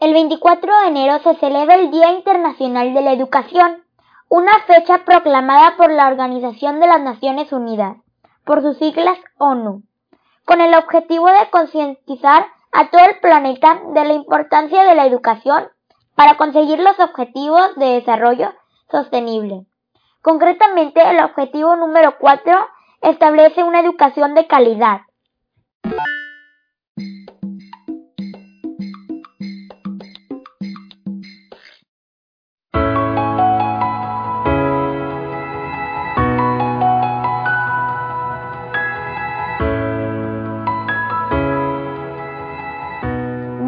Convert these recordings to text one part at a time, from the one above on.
El 24 de enero se celebra el Día Internacional de la Educación, una fecha proclamada por la Organización de las Naciones Unidas, por sus siglas ONU, con el objetivo de concientizar a todo el planeta de la importancia de la educación para conseguir los objetivos de desarrollo sostenible. Concretamente, el objetivo número 4 establece una educación de calidad.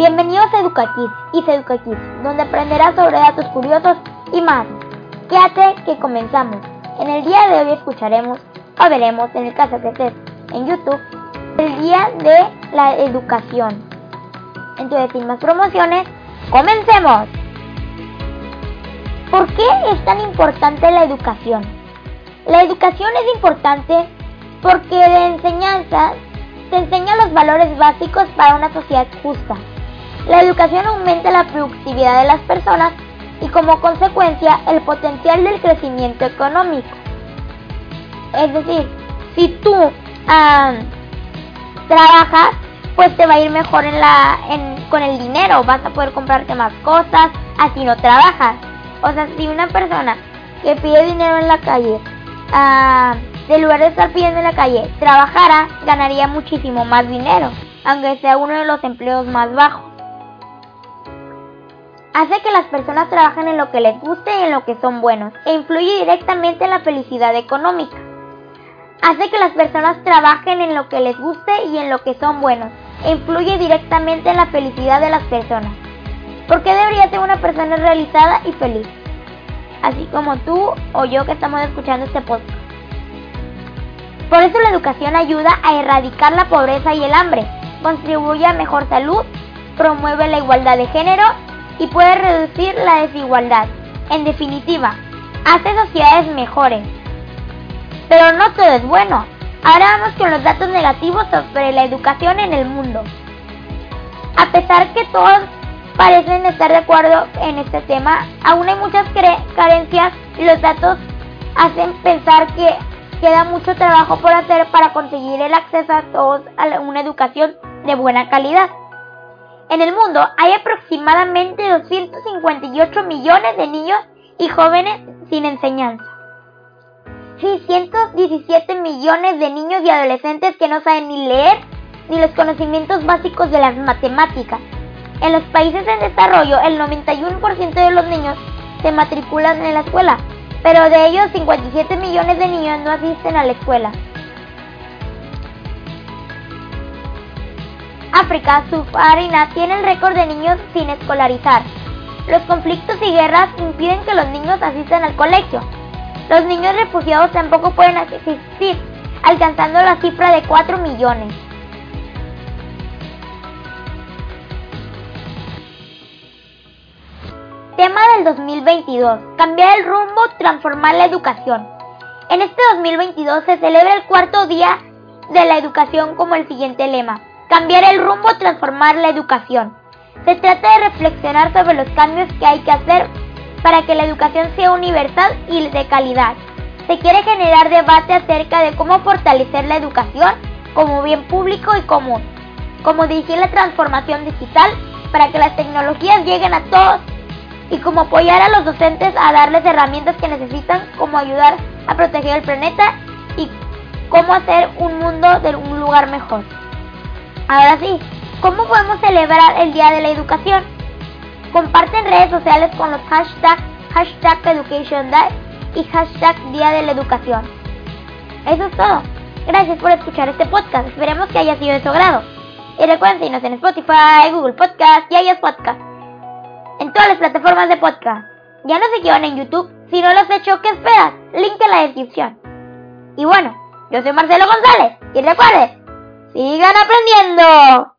Bienvenidos a EducaKids y SeducaKids, donde aprenderás sobre datos curiosos y más. Quédate que comenzamos. En el día de hoy escucharemos o veremos, en el caso que estés en YouTube, el día de la educación. Entonces, sin más promociones, comencemos. ¿Por qué es tan importante la educación? La educación es importante porque de enseñanza se enseña los valores básicos para una sociedad justa la educación aumenta la productividad de las personas y como consecuencia el potencial del crecimiento económico. Es decir, si tú trabajas, pues te va a ir mejor con el dinero, vas a poder comprarte más cosas, así no trabajas. O sea, si una persona que pide dinero en la calle, en lugar de estar pidiendo en la calle, trabajara, ganaría muchísimo más dinero, aunque sea uno de los empleos más bajos hace que las personas trabajen en lo que les guste y en lo que son buenos, e influye directamente en la felicidad económica. Hace que las personas trabajen en lo que les guste y en lo que son buenos, e influye directamente en la felicidad de las personas. ¿Por qué debería ser una persona realizada y feliz? Así como tú o yo que estamos escuchando este podcast. Por eso la educación ayuda a erradicar la pobreza y el hambre, contribuye a mejor salud, promueve la igualdad de género y puede reducir la desigualdad. En definitiva, hace sociedades mejores. Pero no todo es bueno. Ahora vamos con los datos negativos sobre la educación en el mundo. A pesar que todos parecen estar de acuerdo en este tema, aún hay muchas carencias y los datos hacen pensar que queda mucho trabajo por hacer para conseguir el acceso a todos a una educación de buena calidad. En el mundo hay aproximadamente 258 millones de niños y jóvenes sin enseñanza. 617 millones de niños y adolescentes que no saben ni leer ni los conocimientos básicos de las matemáticas. En los países en desarrollo, el 91% de los niños se matriculan en la escuela, pero de ellos 57 millones de niños no asisten a la escuela. África subsahariana tiene el récord de niños sin escolarizar. Los conflictos y guerras impiden que los niños asistan al colegio. Los niños refugiados tampoco pueden asistir, alcanzando la cifra de 4 millones. Tema del 2022. Cambiar el rumbo, transformar la educación. En este 2022 se celebra el cuarto día de la educación como el siguiente lema. Cambiar el rumbo, transformar la educación. Se trata de reflexionar sobre los cambios que hay que hacer para que la educación sea universal y de calidad. Se quiere generar debate acerca de cómo fortalecer la educación como bien público y común, cómo dirigir la transformación digital para que las tecnologías lleguen a todos y cómo apoyar a los docentes a darles herramientas que necesitan, como ayudar a proteger el planeta y cómo hacer un mundo de un lugar mejor. Ahora sí, ¿cómo podemos celebrar el Día de la Educación? Comparte en redes sociales con los hashtags hashtag Education Day y hashtag Día de la Educación. Eso es todo. Gracias por escuchar este podcast. Esperemos que haya sido de su agrado. Y recuerden seguirnos en Spotify, Google Podcast y iOS Podcast. En todas las plataformas de podcast. Ya no se en YouTube. Si no lo has hecho, ¿qué esperas? Link en la descripción. Y bueno, yo soy Marcelo González. Y recuerden, sigan aprendiendo.